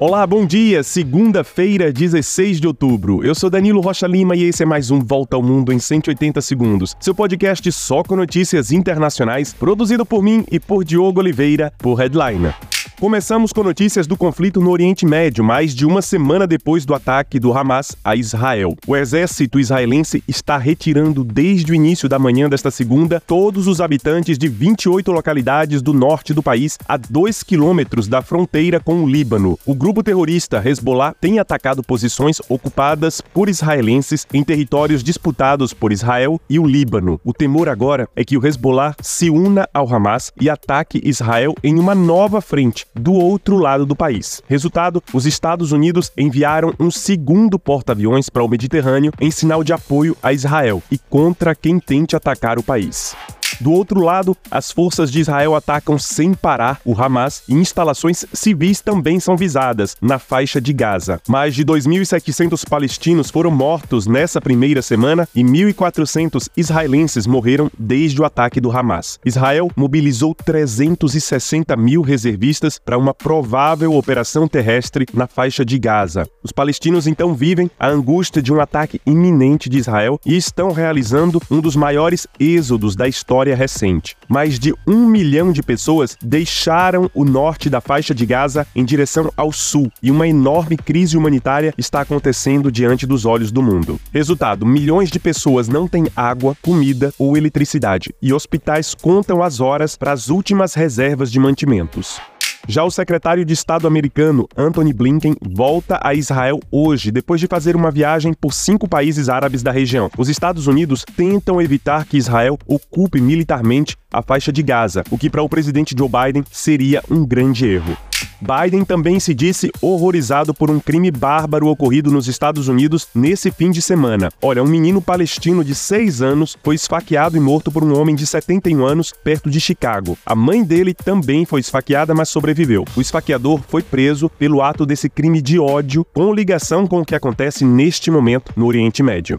Olá, bom dia. Segunda-feira, 16 de outubro. Eu sou Danilo Rocha Lima e esse é mais um Volta ao Mundo em 180 segundos. Seu podcast só com notícias internacionais, produzido por mim e por Diogo Oliveira, por Headliner. Começamos com notícias do conflito no Oriente Médio, mais de uma semana depois do ataque do Hamas a Israel. O exército israelense está retirando desde o início da manhã desta segunda todos os habitantes de 28 localidades do norte do país, a 2 quilômetros da fronteira com o Líbano. O grupo terrorista Hezbollah tem atacado posições ocupadas por israelenses em territórios disputados por Israel e o Líbano. O temor agora é que o Hezbollah se una ao Hamas e ataque Israel em uma nova frente do outro lado do país. Resultado: os Estados Unidos enviaram um segundo porta-aviões para o Mediterrâneo em sinal de apoio a Israel e contra quem tente atacar o país. Do outro lado, as forças de Israel atacam sem parar o Hamas e instalações civis também são visadas na faixa de Gaza. Mais de 2.700 palestinos foram mortos nessa primeira semana e 1.400 israelenses morreram desde o ataque do Hamas. Israel mobilizou 360 mil reservistas para uma provável operação terrestre na faixa de Gaza. Os palestinos então vivem a angústia de um ataque iminente de Israel e estão realizando um dos maiores êxodos da história história recente. Mais de um milhão de pessoas deixaram o norte da faixa de Gaza em direção ao sul e uma enorme crise humanitária está acontecendo diante dos olhos do mundo. Resultado: milhões de pessoas não têm água, comida ou eletricidade e hospitais contam as horas para as últimas reservas de mantimentos. Já o secretário de Estado americano Anthony Blinken volta a Israel hoje, depois de fazer uma viagem por cinco países árabes da região. Os Estados Unidos tentam evitar que Israel ocupe militarmente a faixa de Gaza, o que para o presidente Joe Biden seria um grande erro. Biden também se disse horrorizado por um crime bárbaro ocorrido nos Estados Unidos nesse fim de semana. Olha, um menino palestino de 6 anos foi esfaqueado e morto por um homem de 71 anos perto de Chicago. A mãe dele também foi esfaqueada, mas sobreviveu. O esfaqueador foi preso pelo ato desse crime de ódio com ligação com o que acontece neste momento no Oriente Médio.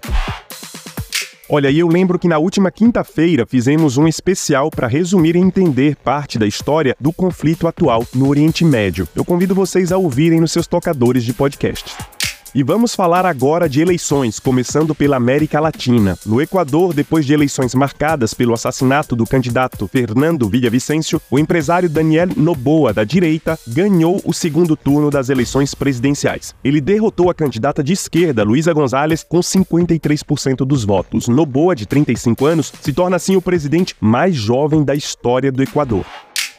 Olha, e eu lembro que na última quinta-feira fizemos um especial para resumir e entender parte da história do conflito atual no Oriente Médio. Eu convido vocês a ouvirem nos seus tocadores de podcast. E vamos falar agora de eleições, começando pela América Latina. No Equador, depois de eleições marcadas pelo assassinato do candidato Fernando Villavicencio, o empresário Daniel Noboa, da direita, ganhou o segundo turno das eleições presidenciais. Ele derrotou a candidata de esquerda, Luísa Gonzalez, com 53% dos votos. Noboa, de 35 anos, se torna assim o presidente mais jovem da história do Equador.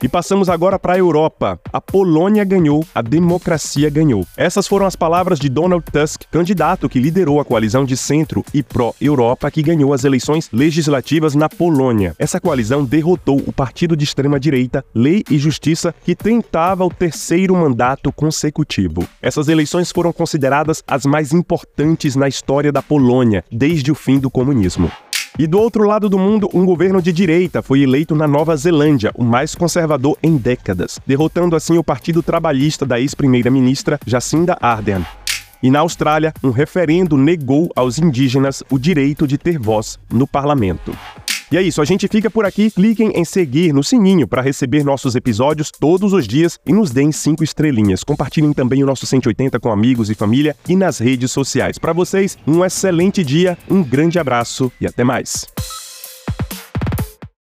E passamos agora para a Europa. A Polônia ganhou, a democracia ganhou. Essas foram as palavras de Donald Tusk, candidato que liderou a coalizão de centro e pró-Europa que ganhou as eleições legislativas na Polônia. Essa coalizão derrotou o partido de extrema-direita Lei e Justiça, que tentava o terceiro mandato consecutivo. Essas eleições foram consideradas as mais importantes na história da Polônia desde o fim do comunismo. E do outro lado do mundo, um governo de direita foi eleito na Nova Zelândia, o mais conservador em décadas, derrotando assim o Partido Trabalhista da ex-primeira-ministra Jacinda Ardern. E na Austrália, um referendo negou aos indígenas o direito de ter voz no parlamento. E é isso, a gente fica por aqui. Cliquem em seguir no sininho para receber nossos episódios todos os dias e nos deem cinco estrelinhas. Compartilhem também o nosso 180 com amigos e família e nas redes sociais. Para vocês, um excelente dia, um grande abraço e até mais.